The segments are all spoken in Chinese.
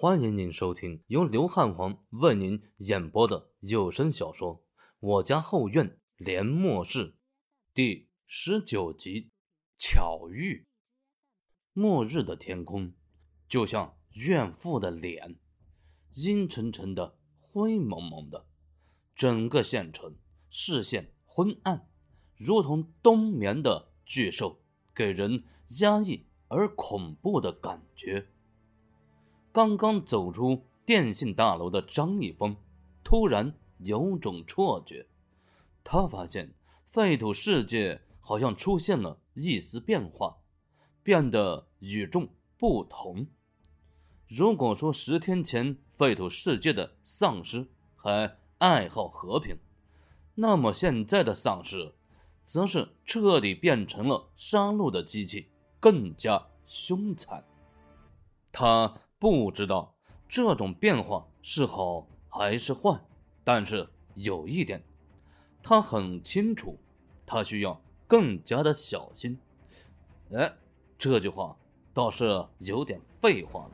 欢迎您收听由刘汉皇为您演播的有声小说《我家后院连末世》第十九集。巧遇。末日的天空就像怨妇的脸，阴沉沉的、灰蒙蒙的，整个县城视线昏暗，如同冬眠的巨兽，给人压抑而恐怖的感觉。刚刚走出电信大楼的张一峰，突然有种错觉，他发现废土世界好像出现了一丝变化，变得与众不同。如果说十天前废土世界的丧尸还爱好和平，那么现在的丧尸，则是彻底变成了杀戮的机器，更加凶残。他。不知道这种变化是好还是坏，但是有一点，他很清楚，他需要更加的小心。哎，这句话倒是有点废话了。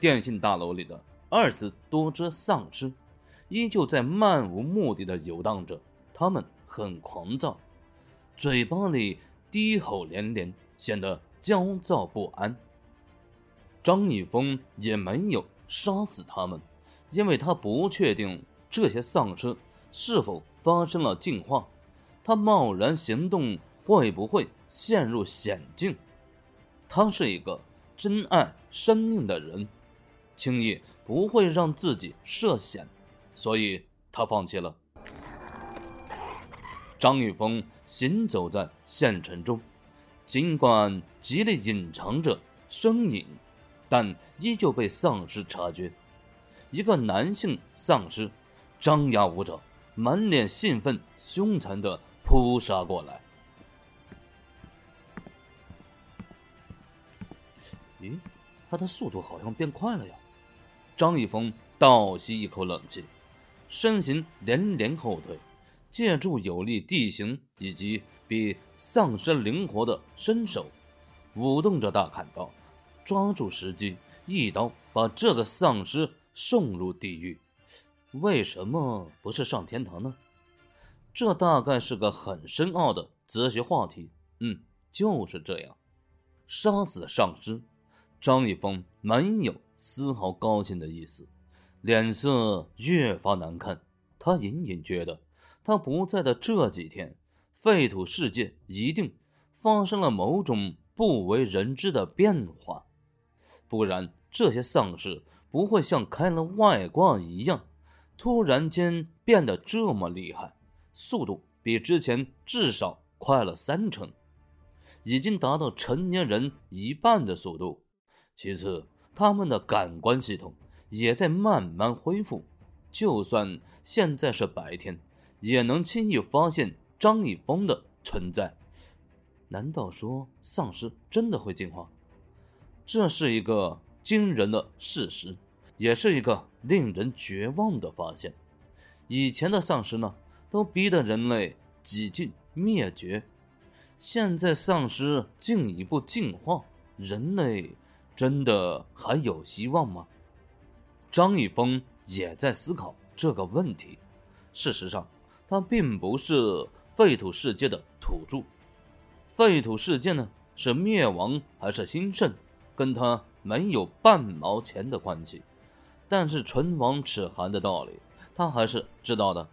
电信大楼里的二十多只丧尸，依旧在漫无目的的游荡着，他们很狂躁。嘴巴里低吼连连，显得焦躁不安。张一峰也没有杀死他们，因为他不确定这些丧尸是否发生了进化，他贸然行动会不会陷入险境？他是一个珍爱生命的人，轻易不会让自己涉险，所以他放弃了。张玉峰行走在县城中，尽管极力隐藏着身影，但依旧被丧尸察觉。一个男性丧尸张牙舞爪，满脸兴奋、凶残的扑杀过来。咦，他的速度好像变快了呀！张玉峰倒吸一口冷气，身形连连后退。借助有利地形以及比丧尸灵活的身手，舞动着大砍刀，抓住时机，一刀把这个丧尸送入地狱。为什么不是上天堂呢？这大概是个很深奥的哲学话题。嗯，就是这样。杀死丧尸，张一峰没有丝毫高兴的意思，脸色越发难看。他隐隐觉得。他不在的这几天，废土世界一定发生了某种不为人知的变化，不然这些丧尸不会像开了外挂一样，突然间变得这么厉害，速度比之前至少快了三成，已经达到成年人一半的速度。其次，他们的感官系统也在慢慢恢复，就算现在是白天。也能轻易发现张一峰的存在。难道说丧尸真的会进化？这是一个惊人的事实，也是一个令人绝望的发现。以前的丧尸呢，都逼得人类几近灭绝。现在丧尸进一步进化，人类真的还有希望吗？张一峰也在思考这个问题。事实上。他并不是废土世界的土著，废土世界呢是灭亡还是兴盛，跟他没有半毛钱的关系。但是唇亡齿寒的道理，他还是知道的。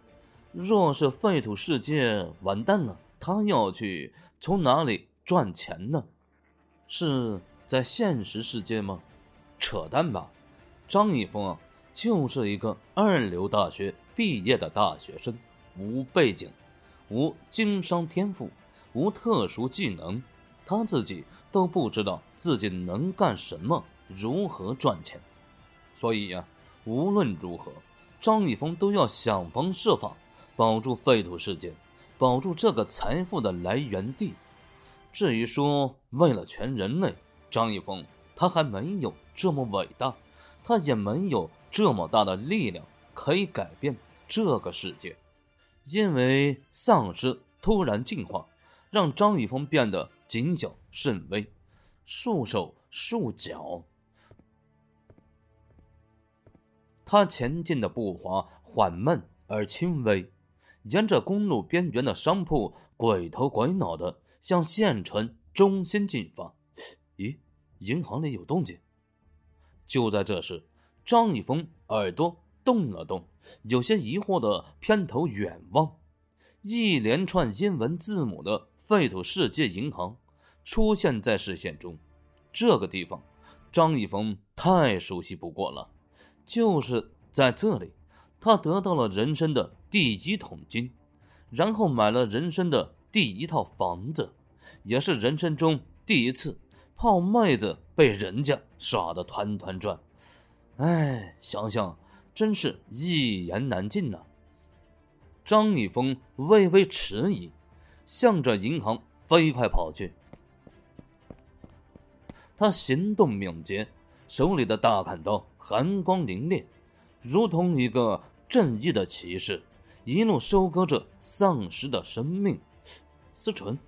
若是废土世界完蛋了，他要去从哪里赚钱呢？是在现实世界吗？扯淡吧！张一峰啊，就是一个二流大学毕业的大学生。无背景，无经商天赋，无特殊技能，他自己都不知道自己能干什么，如何赚钱。所以呀，无论如何，张一峰都要想方设法保住废土世界，保住这个财富的来源地。至于说为了全人类，张一峰他还没有这么伟大，他也没有这么大的力量可以改变这个世界。因为丧尸突然进化，让张一峰变得谨小慎微，束手束脚。他前进的步伐缓慢而轻微，沿着公路边缘的商铺鬼头鬼脑的向县城中心进发。咦，银行里有动静。就在这时，张一峰耳朵动了动，有些疑惑的偏头远望，一连串英文字母的“废土世界银行”出现在视线中。这个地方，张一峰太熟悉不过了。就是在这里，他得到了人生的第一桶金，然后买了人生的第一套房子，也是人生中第一次泡妹子被人家耍得团团转。哎，想想真是一言难尽呐。张一峰微微迟疑，向着银行飞快跑去。他行动敏捷，手里的大砍刀。寒光凛冽，如同一个正义的骑士，一路收割着丧尸的生命。思纯，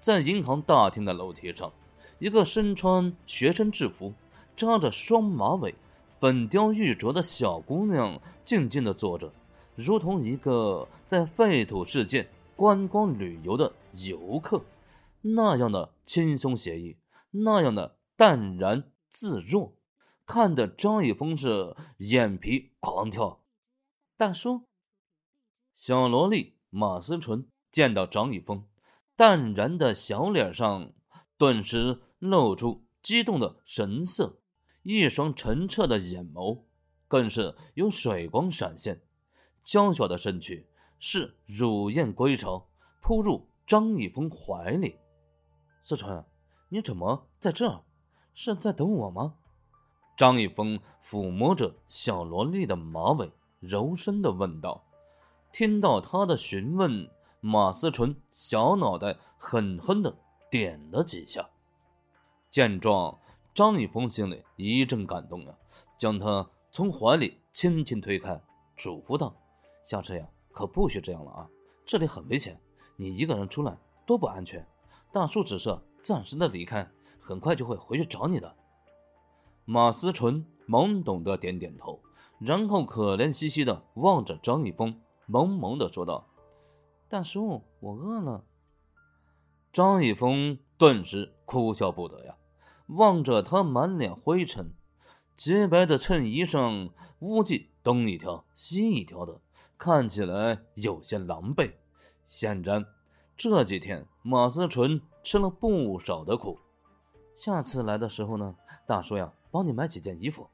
在银行大厅的楼梯上，一个身穿学生制服、扎着双马尾、粉雕玉琢的小姑娘静静的坐着，如同一个在废土世界观光旅游的游客，那样的轻松写意，那样的淡然自若。看得张一峰是眼皮狂跳。大叔，小萝莉马思纯见到张一峰，淡然的小脸上顿时露出激动的神色，一双澄澈的眼眸更是有水光闪现，娇小的身躯是乳燕归巢，扑入张一峰怀里。思纯，你怎么在这？是在等我吗？张一峰抚摸着小萝莉的马尾，柔声的问道。听到他的询问，马思纯小脑袋狠狠的点了几下。见状，张一峰心里一阵感动啊，将他从怀里轻轻推开，嘱咐道：“下次呀，可不许这样了啊！这里很危险，你一个人出来多不安全。大叔只是暂时的离开，很快就会回去找你的。”马思纯懵懂的点点头，然后可怜兮兮的望着张一峰，萌萌的说道：“大叔，我饿了。”张一峰顿时哭笑不得呀，望着他满脸灰尘、洁白的衬衣上污迹东一条西一条的，看起来有些狼狈。显然，这几天马思纯吃了不少的苦。下次来的时候呢，大叔呀。帮你买几件衣服，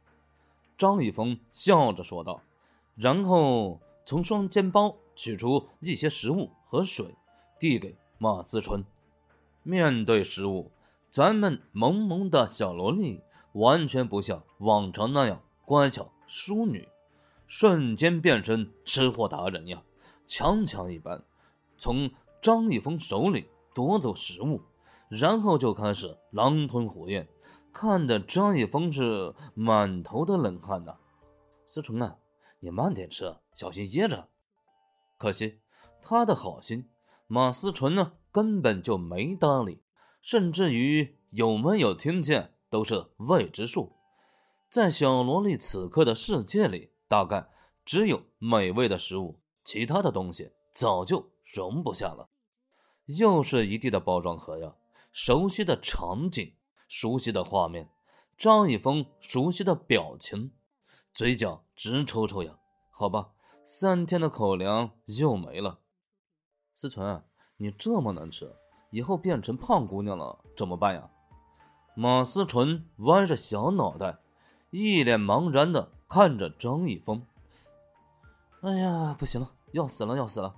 张一峰笑着说道，然后从双肩包取出一些食物和水，递给马思纯。面对食物，咱们萌萌的小萝莉完全不像往常那样乖巧淑女，瞬间变身吃货达人呀，强强一般，从张一峰手里夺走食物，然后就开始狼吞虎咽。看得张一峰是满头的冷汗呐。思纯啊，你慢点吃，小心噎着。可惜他的好心，马思纯呢根本就没搭理，甚至于有没有听见都是未知数。在小萝莉此刻的世界里，大概只有美味的食物，其他的东西早就容不下了。又是一地的包装盒呀，熟悉的场景。熟悉的画面，张一峰熟悉的表情，嘴角直抽抽呀。好吧，三天的口粮又没了。思纯，你这么能吃，以后变成胖姑娘了怎么办呀？马思纯歪着小脑袋，一脸茫然的看着张一峰。哎呀，不行了，要死了，要死了！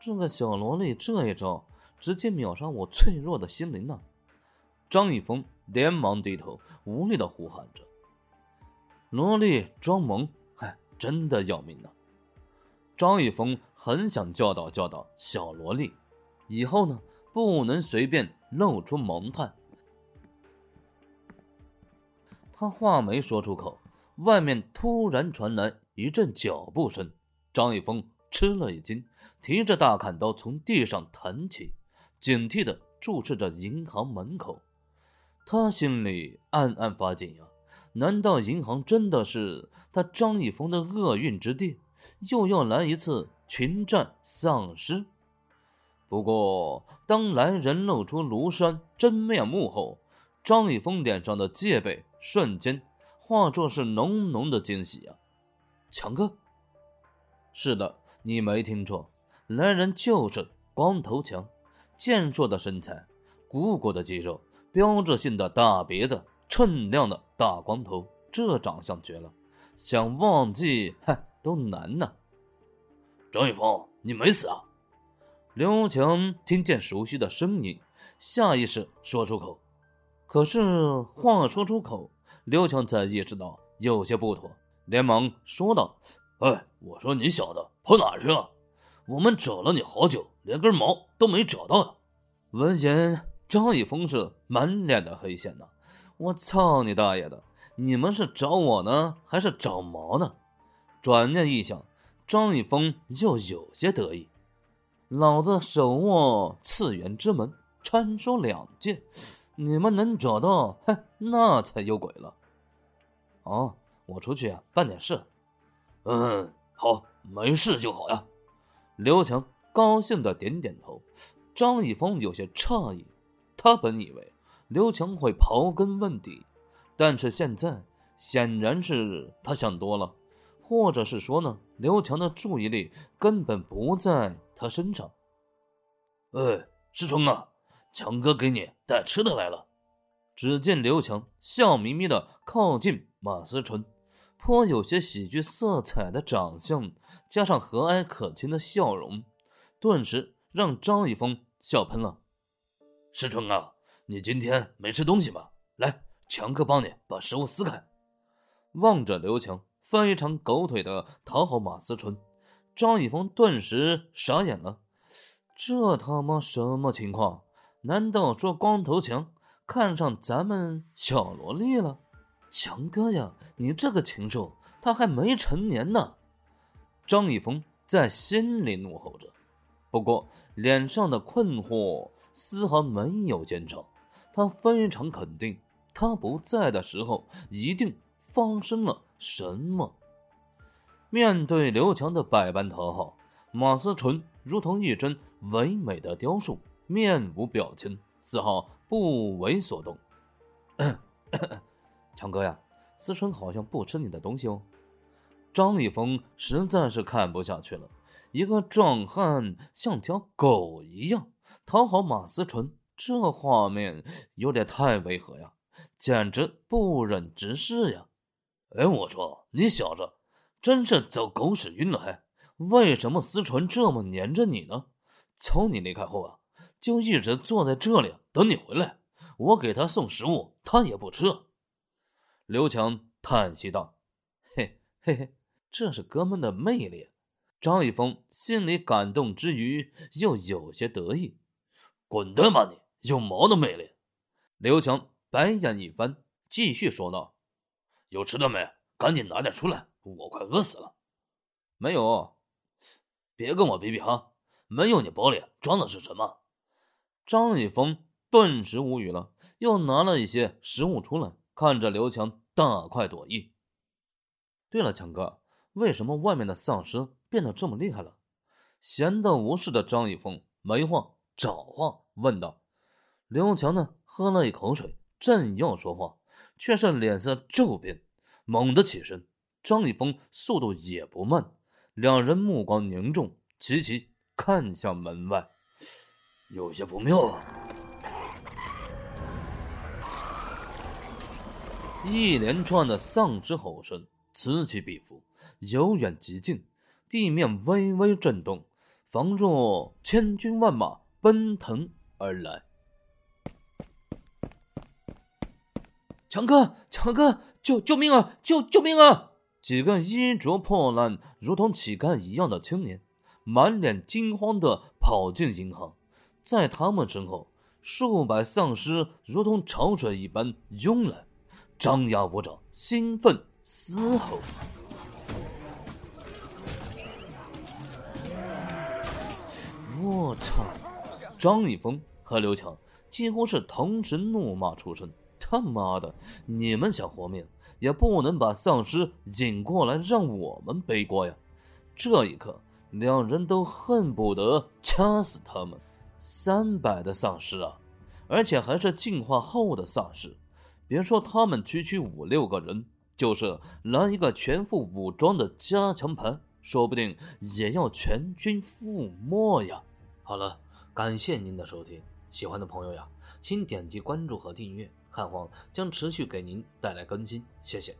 这个小萝莉这一招，直接秒杀我脆弱的心灵呢。张一峰。连忙低头，无力的呼喊着：“萝莉装萌，嗨，真的要命呢！”张一峰很想教导教导小萝莉，以后呢，不能随便露出萌态。他话没说出口，外面突然传来一阵脚步声。张一峰吃了一惊，提着大砍刀从地上弹起，警惕地注视着银行门口。他心里暗暗发紧呀，难道银行真的是他张一峰的厄运之地？又要来一次群战丧尸？不过，当来人露出庐山真面目后，张一峰脸上的戒备瞬间化作是浓浓的惊喜啊！强哥，是的，你没听错，来人就是光头强，健硕的身材，鼓鼓的肌肉。标志性的大鼻子，锃亮的大光头，这长相绝了，想忘记嗨都难呢。张玉峰，你没死啊？刘强听见熟悉的声音，下意识说出口，可是话说出口，刘强才意识到有些不妥，连忙说道：“哎，我说你小子跑哪去了？我们找了你好久，连根毛都没找到。”闻言。张一峰是满脸的黑线呐！我操你大爷的！你们是找我呢，还是找毛呢？转念一想，张一峰又有些得意。老子手握次元之门，传说两界，你们能找到，哼，那才有鬼了。哦，我出去啊，办点事。嗯，好，没事就好呀。刘强高兴的点点头。张一峰有些诧异。他本以为刘强会刨根问底，但是现在显然是他想多了，或者是说呢，刘强的注意力根本不在他身上。哎，师春啊，强哥给你带吃的来了。只见刘强笑眯眯的靠近马思纯，颇有些喜剧色彩的长相，加上和蔼可亲的笑容，顿时让张一峰笑喷了。师春啊，你今天没吃东西吧？来，强哥帮你把食物撕开。望着刘强非常狗腿的讨好马思纯，张一峰顿时傻眼了。这他妈什么情况？难道说光头强看上咱们小萝莉了？强哥呀，你这个禽兽，他还没成年呢！张一峰在心里怒吼着，不过脸上的困惑。丝毫没有减少，他非常肯定，他不在的时候一定发生了什么。面对刘强的百般讨好，马思纯如同一尊唯美的雕塑，面无表情，丝毫不为所动。强哥呀，思纯好像不吃你的东西哦。张立峰实在是看不下去了，一个壮汉像条狗一样。讨好马思纯，这画面有点太违和呀，简直不忍直视呀！哎，我说你小子真是走狗屎运了还？为什么思纯这么粘着你呢？从你离开后啊，就一直坐在这里等你回来。我给他送食物，他也不吃。刘强叹息道：“嘿嘿嘿，这是哥们的魅力。”张一峰心里感动之余，又有些得意。滚蛋吧你！有毛的魅力！刘强白眼一翻，继续说道：“有吃的没？赶紧拿点出来，我快饿死了。”没有，别跟我比比哈！没有，你包里装的是什么？张一峰顿时无语了，又拿了一些食物出来，看着刘强大快朵颐。对了，强哥，为什么外面的丧尸变得这么厉害了？闲得无事的张一峰没话。找话问道：“刘强呢？喝了一口水，正要说话，却是脸色骤变，猛地起身。张立峰速度也不慢，两人目光凝重，齐齐看向门外。有些不妙啊！一连串的丧尸吼声此起彼伏，由远及近，地面微微震动，仿若千军万马。奔腾而来，强哥，强哥，救救命啊！救救命啊！几个衣着破烂、如同乞丐一样的青年，满脸惊慌的跑进银行，在他们身后，数百丧尸如同潮水一般涌来，张牙舞爪，兴奋嘶吼。我操！张一峰和刘强几乎是同时怒骂出声：“他妈的，你们想活命，也不能把丧尸引过来让我们背锅呀！”这一刻，两人都恨不得掐死他们。三百的丧尸啊，而且还是进化后的丧尸，别说他们区区五六个人，就是来一个全副武装的加强盘，说不定也要全军覆没呀！好了，感谢您的收听，喜欢的朋友呀，请点击关注和订阅，汉皇将持续给您带来更新，谢谢。